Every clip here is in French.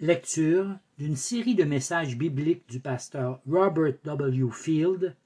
Lecture d'une série de messages bibliques du pasteur Robert W. Field,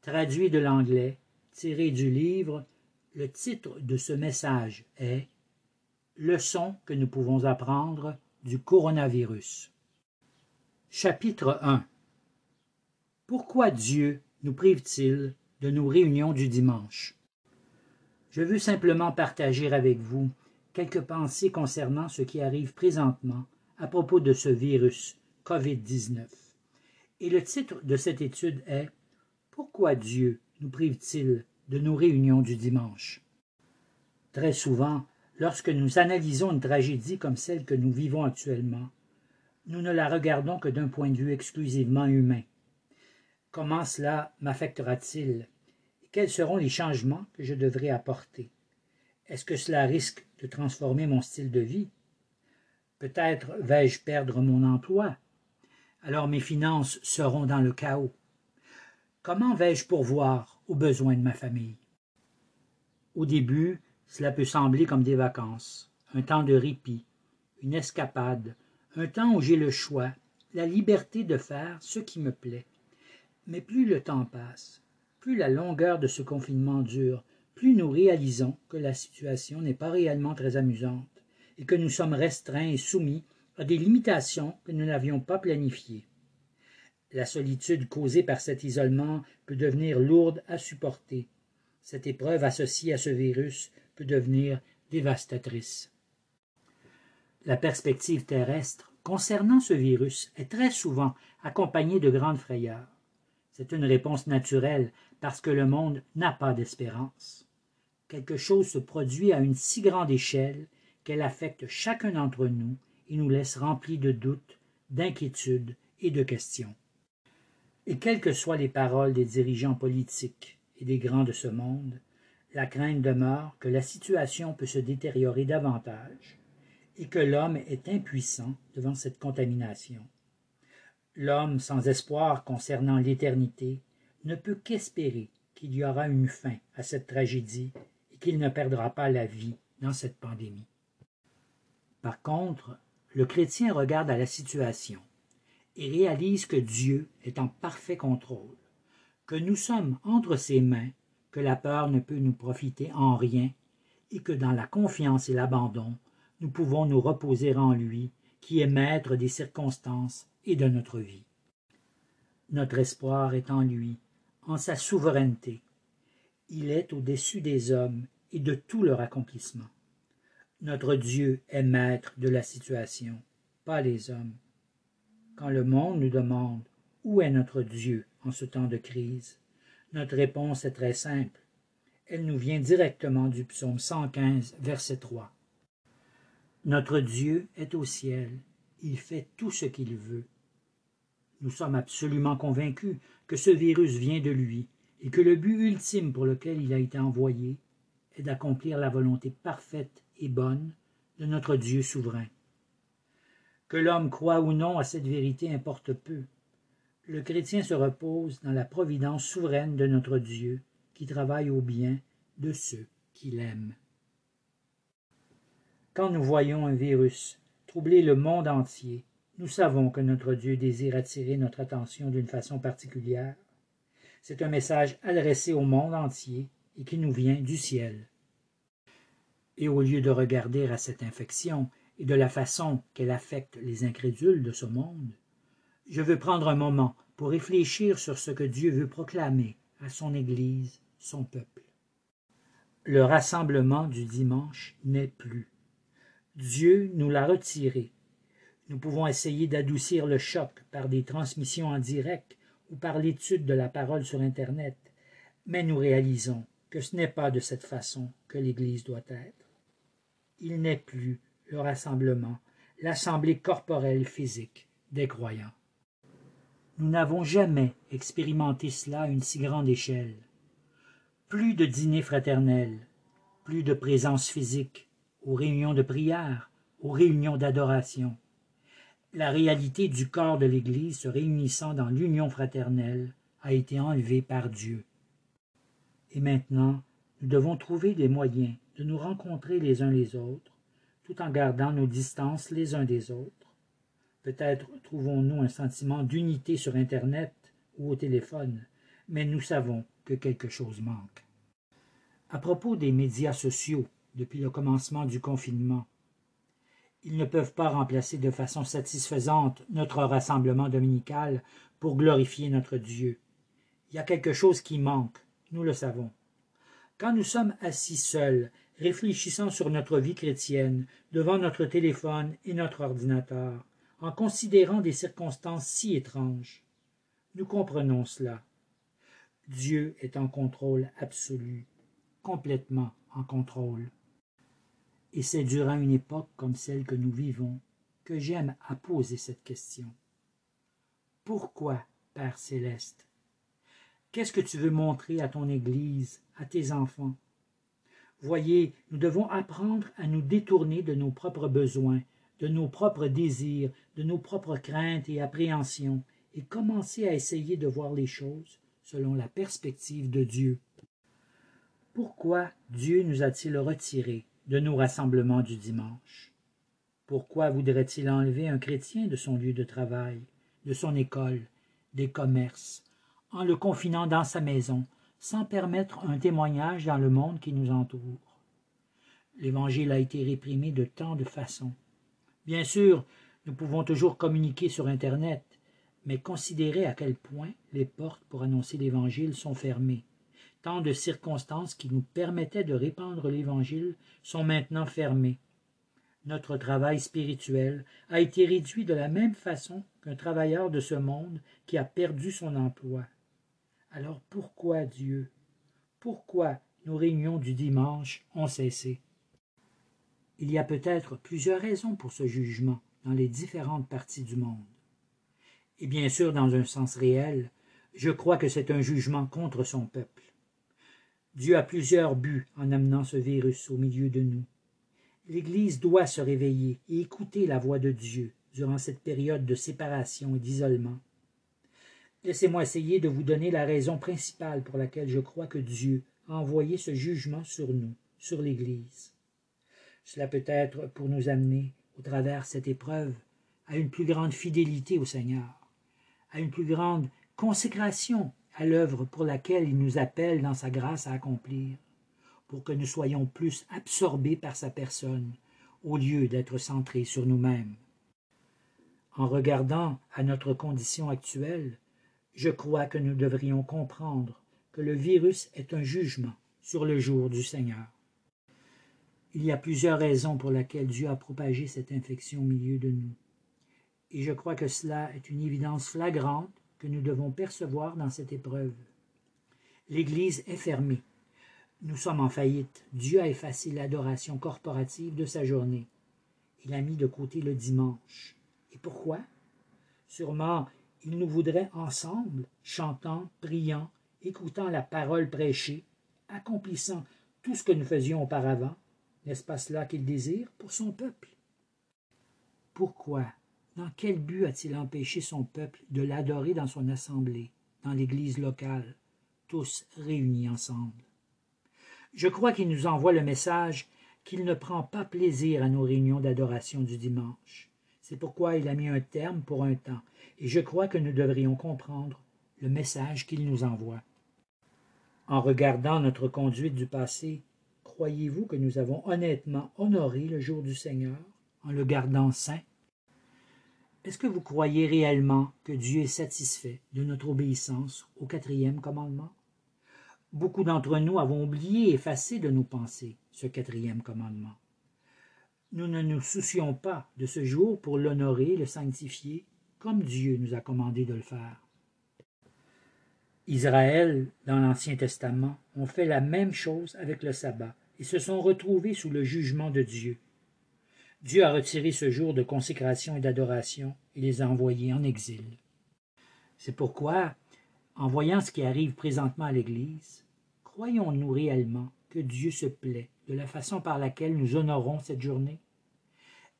traduit de l'anglais, tiré du livre. Le titre de ce message est Leçons que nous pouvons apprendre du coronavirus. Chapitre 1 Pourquoi Dieu nous prive-t-il de nos réunions du dimanche? Je veux simplement partager avec vous quelques pensées concernant ce qui arrive présentement à propos de ce virus COVID-19. Et le titre de cette étude est Pourquoi Dieu nous prive-t-il de nos réunions du dimanche? Très souvent, lorsque nous analysons une tragédie comme celle que nous vivons actuellement, nous ne la regardons que d'un point de vue exclusivement humain. Comment cela m'affectera-t-il Quels seront les changements que je devrais apporter? Est-ce que cela risque de transformer mon style de vie? Peut-être vais-je perdre mon emploi. Alors mes finances seront dans le chaos. Comment vais-je pourvoir aux besoins de ma famille? Au début, cela peut sembler comme des vacances, un temps de répit, une escapade, un temps où j'ai le choix, la liberté de faire ce qui me plaît. Mais plus le temps passe, plus la longueur de ce confinement dure, plus nous réalisons que la situation n'est pas réellement très amusante et que nous sommes restreints et soumis à des limitations que nous n'avions pas planifiées. La solitude causée par cet isolement peut devenir lourde à supporter. Cette épreuve associée à ce virus peut devenir dévastatrice. La perspective terrestre concernant ce virus est très souvent accompagnée de grandes frayeurs. C'est une réponse naturelle parce que le monde n'a pas d'espérance. Quelque chose se produit à une si grande échelle qu'elle affecte chacun d'entre nous et nous laisse remplis de doutes, d'inquiétudes et de questions. Et quelles que soient les paroles des dirigeants politiques et des grands de ce monde, la crainte demeure que la situation peut se détériorer davantage et que l'homme est impuissant devant cette contamination. L'homme sans espoir concernant l'éternité ne peut qu'espérer qu'il y aura une fin à cette tragédie et qu'il ne perdra pas la vie dans cette pandémie. Par contre, le chrétien regarde à la situation et réalise que Dieu est en parfait contrôle, que nous sommes entre ses mains, que la peur ne peut nous profiter en rien, et que dans la confiance et l'abandon, nous pouvons nous reposer en lui, qui est maître des circonstances et de notre vie. Notre espoir est en lui, en sa souveraineté. Il est au-dessus des hommes et de tout leur accomplissement. Notre Dieu est maître de la situation, pas les hommes. Quand le monde nous demande où est notre Dieu en ce temps de crise, notre réponse est très simple. Elle nous vient directement du psaume 115, verset 3. Notre Dieu est au ciel, il fait tout ce qu'il veut. Nous sommes absolument convaincus que ce virus vient de lui et que le but ultime pour lequel il a été envoyé est d'accomplir la volonté parfaite et bonne de notre Dieu souverain. Que l'homme croit ou non à cette vérité importe peu. Le chrétien se repose dans la providence souveraine de notre Dieu qui travaille au bien de ceux qui l'aiment. Quand nous voyons un virus troubler le monde entier, nous savons que notre Dieu désire attirer notre attention d'une façon particulière. C'est un message adressé au monde entier et qui nous vient du ciel. Et au lieu de regarder à cette infection et de la façon qu'elle affecte les incrédules de ce monde, je veux prendre un moment pour réfléchir sur ce que Dieu veut proclamer à son Église, son peuple. Le rassemblement du dimanche n'est plus. Dieu nous l'a retiré. Nous pouvons essayer d'adoucir le choc par des transmissions en direct ou par l'étude de la parole sur Internet, mais nous réalisons que ce n'est pas de cette façon que l'Église doit être il n'est plus le rassemblement, l'assemblée corporelle physique des croyants. Nous n'avons jamais expérimenté cela à une si grande échelle. Plus de dîners fraternels, plus de présence physique aux réunions de prière, aux réunions d'adoration. La réalité du corps de l'Église se réunissant dans l'union fraternelle a été enlevée par Dieu. Et maintenant, nous devons trouver des moyens de nous rencontrer les uns les autres, tout en gardant nos distances les uns des autres. Peut-être trouvons-nous un sentiment d'unité sur Internet ou au téléphone, mais nous savons que quelque chose manque. À propos des médias sociaux, depuis le commencement du confinement, ils ne peuvent pas remplacer de façon satisfaisante notre rassemblement dominical pour glorifier notre Dieu. Il y a quelque chose qui manque, nous le savons. Quand nous sommes assis seuls, réfléchissant sur notre vie chrétienne, devant notre téléphone et notre ordinateur, en considérant des circonstances si étranges, nous comprenons cela. Dieu est en contrôle absolu, complètement en contrôle. Et c'est durant une époque comme celle que nous vivons que j'aime à poser cette question. Pourquoi, Père céleste? Qu'est-ce que tu veux montrer à ton Église, à tes enfants? Voyez, nous devons apprendre à nous détourner de nos propres besoins, de nos propres désirs, de nos propres craintes et appréhensions, et commencer à essayer de voir les choses selon la perspective de Dieu. Pourquoi Dieu nous a-t-il retirés de nos rassemblements du dimanche? Pourquoi voudrait-il enlever un chrétien de son lieu de travail, de son école, des commerces, en le confinant dans sa maison, sans permettre un témoignage dans le monde qui nous entoure L'Évangile a été réprimé de tant de façons. Bien sûr, nous pouvons toujours communiquer sur Internet, mais considérez à quel point les portes pour annoncer l'Évangile sont fermées. Tant de circonstances qui nous permettaient de répandre l'Évangile sont maintenant fermées. Notre travail spirituel a été réduit de la même façon qu'un travailleur de ce monde qui a perdu son emploi. Alors pourquoi Dieu? Pourquoi nos réunions du dimanche ont cessé Il y a peut-être plusieurs raisons pour ce jugement dans les différentes parties du monde et bien sûr dans un sens réel, je crois que c'est un jugement contre son peuple. Dieu a plusieurs buts en amenant ce virus au milieu de nous. L'Église doit se réveiller et écouter la voix de Dieu durant cette période de séparation et d'isolement. Laissez-moi essayer de vous donner la raison principale pour laquelle je crois que Dieu a envoyé ce jugement sur nous, sur l'Église. Cela peut être pour nous amener, au travers cette épreuve, à une plus grande fidélité au Seigneur à une plus grande consécration à l'œuvre pour laquelle il nous appelle dans sa grâce à accomplir, pour que nous soyons plus absorbés par sa personne, au lieu d'être centrés sur nous-mêmes. En regardant à notre condition actuelle, je crois que nous devrions comprendre que le virus est un jugement sur le jour du Seigneur. Il y a plusieurs raisons pour lesquelles Dieu a propagé cette infection au milieu de nous et je crois que cela est une évidence flagrante que nous devons percevoir dans cette épreuve. L'Église est fermée. Nous sommes en faillite. Dieu a effacé l'adoration corporative de sa journée. Il a mis de côté le dimanche. Et pourquoi? Sûrement, il nous voudrait ensemble, chantant, priant, écoutant la parole prêchée, accomplissant tout ce que nous faisions auparavant. N'est-ce pas cela qu'il désire pour son peuple? Pourquoi dans quel but a-t-il empêché son peuple de l'adorer dans son assemblée, dans l'église locale, tous réunis ensemble? Je crois qu'il nous envoie le message qu'il ne prend pas plaisir à nos réunions d'adoration du dimanche. C'est pourquoi il a mis un terme pour un temps, et je crois que nous devrions comprendre le message qu'il nous envoie. En regardant notre conduite du passé, croyez-vous que nous avons honnêtement honoré le jour du Seigneur en le gardant saint? Est-ce que vous croyez réellement que Dieu est satisfait de notre obéissance au quatrième commandement? Beaucoup d'entre nous avons oublié et effacé de nos pensées ce quatrième commandement. Nous ne nous soucions pas de ce jour pour l'honorer, le sanctifier, comme Dieu nous a commandé de le faire. Israël, dans l'Ancien Testament, ont fait la même chose avec le sabbat et se sont retrouvés sous le jugement de Dieu. Dieu a retiré ce jour de consécration et d'adoration et les a envoyés en exil. C'est pourquoi, en voyant ce qui arrive présentement à l'Église, croyons-nous réellement que Dieu se plaît de la façon par laquelle nous honorons cette journée?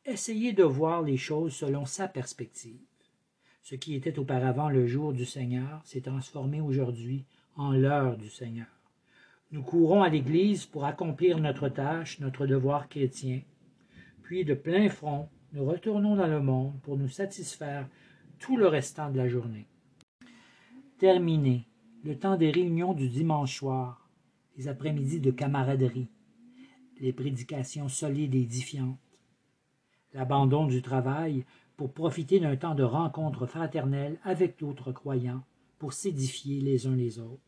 Essayez de voir les choses selon sa perspective. Ce qui était auparavant le jour du Seigneur s'est transformé aujourd'hui en l'heure du Seigneur. Nous courons à l'Église pour accomplir notre tâche, notre devoir chrétien, puis de plein front, nous retournons dans le monde pour nous satisfaire tout le restant de la journée. Terminé le temps des réunions du dimanche soir, les après-midi de camaraderie, les prédications solides et édifiantes, l'abandon du travail pour profiter d'un temps de rencontre fraternelle avec d'autres croyants pour s'édifier les uns les autres.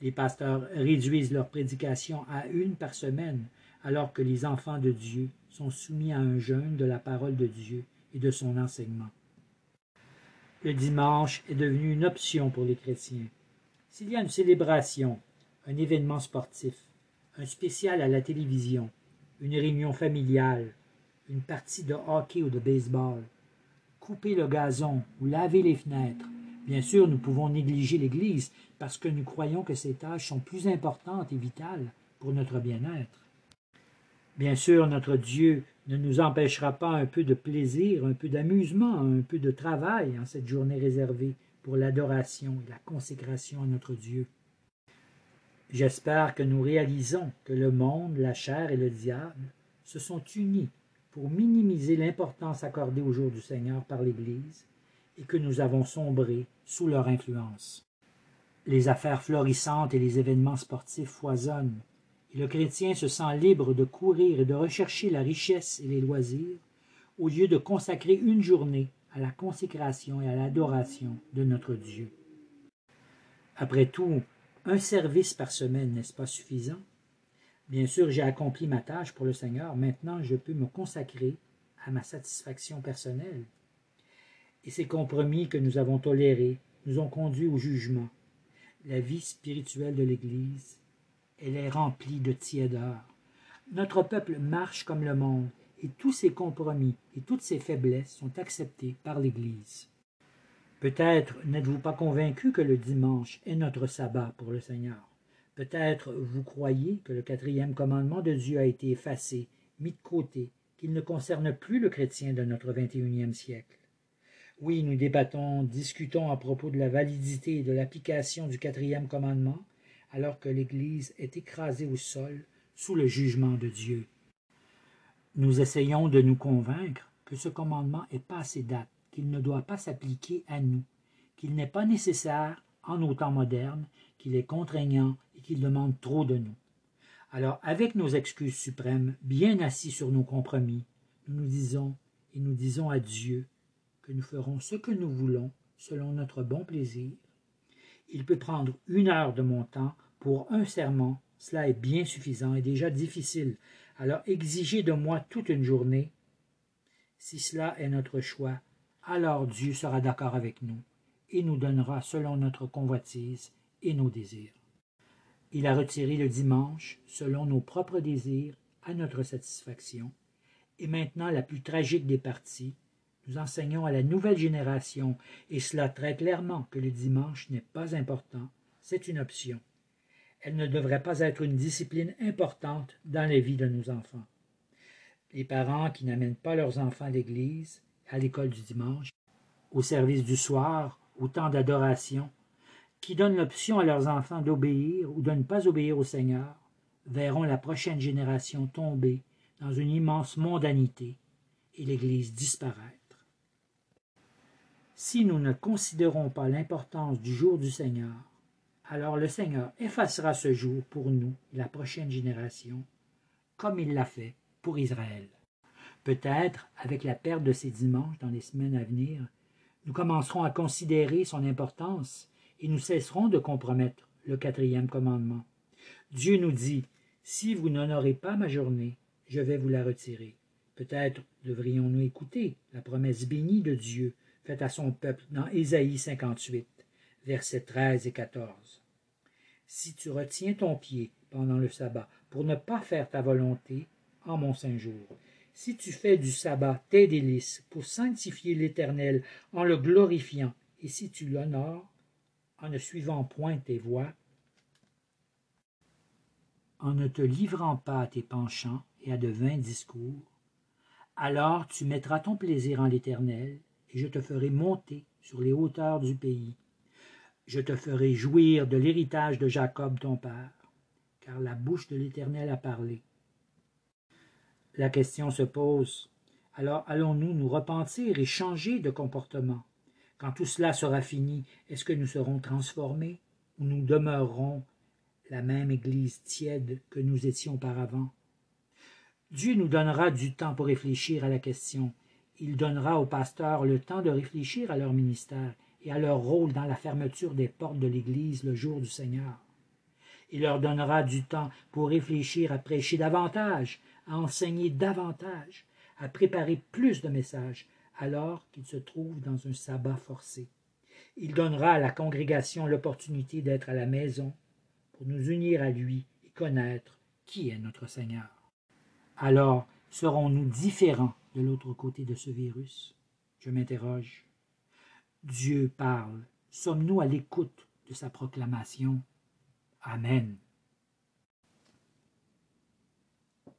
Les pasteurs réduisent leur prédication à une par semaine, alors que les enfants de Dieu sont soumis à un jeûne de la parole de Dieu et de son enseignement. Le dimanche est devenu une option pour les chrétiens. S'il y a une célébration, un événement sportif, un spécial à la télévision, une réunion familiale, une partie de hockey ou de baseball, couper le gazon ou laver les fenêtres. Bien sûr, nous pouvons négliger l'Église parce que nous croyons que ces tâches sont plus importantes et vitales pour notre bien-être. Bien sûr, notre Dieu ne nous empêchera pas un peu de plaisir, un peu d'amusement, un peu de travail en cette journée réservée pour l'adoration et la consécration à notre Dieu. J'espère que nous réalisons que le monde, la chair et le diable se sont unis pour minimiser l'importance accordée au jour du Seigneur par l'Église et que nous avons sombré sous leur influence. Les affaires florissantes et les événements sportifs foisonnent, et le chrétien se sent libre de courir et de rechercher la richesse et les loisirs, au lieu de consacrer une journée à la consécration et à l'adoration de notre Dieu. Après tout, un service par semaine n'est-ce pas suffisant? Bien sûr, j'ai accompli ma tâche pour le Seigneur. Maintenant, je peux me consacrer à ma satisfaction personnelle. Et ces compromis que nous avons tolérés nous ont conduits au jugement. La vie spirituelle de l'Église, elle est remplie de tiédeur. Notre peuple marche comme le monde, et tous ces compromis et toutes ces faiblesses sont acceptés par l'Église. Peut-être n'êtes-vous pas convaincu que le dimanche est notre sabbat pour le Seigneur. Peut-être vous croyez que le quatrième commandement de Dieu a été effacé, mis de côté, qu'il ne concerne plus le chrétien de notre XXIe siècle. Oui, nous débattons, discutons à propos de la validité et de l'application du quatrième commandement, alors que l'Église est écrasée au sol sous le jugement de Dieu. Nous essayons de nous convaincre que ce commandement est passé date, qu'il ne doit pas s'appliquer à nous, qu'il n'est pas nécessaire en nos temps modernes, qu'il est contraignant et qu'il demande trop de nous. Alors, avec nos excuses suprêmes, bien assis sur nos compromis, nous nous disons et nous disons à Dieu que nous ferons ce que nous voulons selon notre bon plaisir. Il peut prendre une heure de mon temps pour un serment, cela est bien suffisant et déjà difficile. Alors exigez de moi toute une journée. Si cela est notre choix, alors Dieu sera d'accord avec nous et nous donnera selon notre convoitise et nos désirs. Il a retiré le dimanche, selon nos propres désirs, à notre satisfaction. Et maintenant, la plus tragique des parties, nous enseignons à la nouvelle génération, et cela très clairement, que le dimanche n'est pas important, c'est une option. Elle ne devrait pas être une discipline importante dans la vie de nos enfants. Les parents qui n'amènent pas leurs enfants à l'église, à l'école du dimanche, au service du soir, au temps d'adoration, qui donnent l'option à leurs enfants d'obéir ou de ne pas obéir au Seigneur, verront la prochaine génération tomber dans une immense mondanité et l'Église disparaître. Si nous ne considérons pas l'importance du jour du Seigneur, alors le Seigneur effacera ce jour pour nous et la prochaine génération, comme il l'a fait pour Israël. Peut-être, avec la perte de ces dimanches dans les semaines à venir, nous commencerons à considérer son importance et nous cesserons de compromettre le quatrième commandement. Dieu nous dit, si vous n'honorez pas ma journée, je vais vous la retirer. Peut-être devrions-nous écouter la promesse bénie de Dieu faite à son peuple dans Ésaïe 58, versets 13 et 14. Si tu retiens ton pied pendant le sabbat pour ne pas faire ta volonté en mon saint jour, si tu fais du sabbat tes délices pour sanctifier l'Éternel en le glorifiant, et si tu l'honores en ne suivant point tes voies, en ne te livrant pas à tes penchants et à de vains discours, alors tu mettras ton plaisir en l'Éternel, et je te ferai monter sur les hauteurs du pays. Je te ferai jouir de l'héritage de Jacob ton père, car la bouche de l'Éternel a parlé. La question se pose, Alors allons-nous nous repentir et changer de comportement? Quand tout cela sera fini, est-ce que nous serons transformés ou nous demeurerons la même Église tiède que nous étions auparavant? Dieu nous donnera du temps pour réfléchir à la question. Il donnera aux pasteurs le temps de réfléchir à leur ministère et à leur rôle dans la fermeture des portes de l'Église le jour du Seigneur. Il leur donnera du temps pour réfléchir à prêcher davantage, à enseigner davantage, à préparer plus de messages, alors qu'ils se trouvent dans un sabbat forcé. Il donnera à la congrégation l'opportunité d'être à la maison pour nous unir à lui et connaître qui est notre Seigneur. Alors, serons-nous différents de l'autre côté de ce virus? Je m'interroge. Dieu parle. Sommes-nous à l'écoute de sa proclamation? Amen.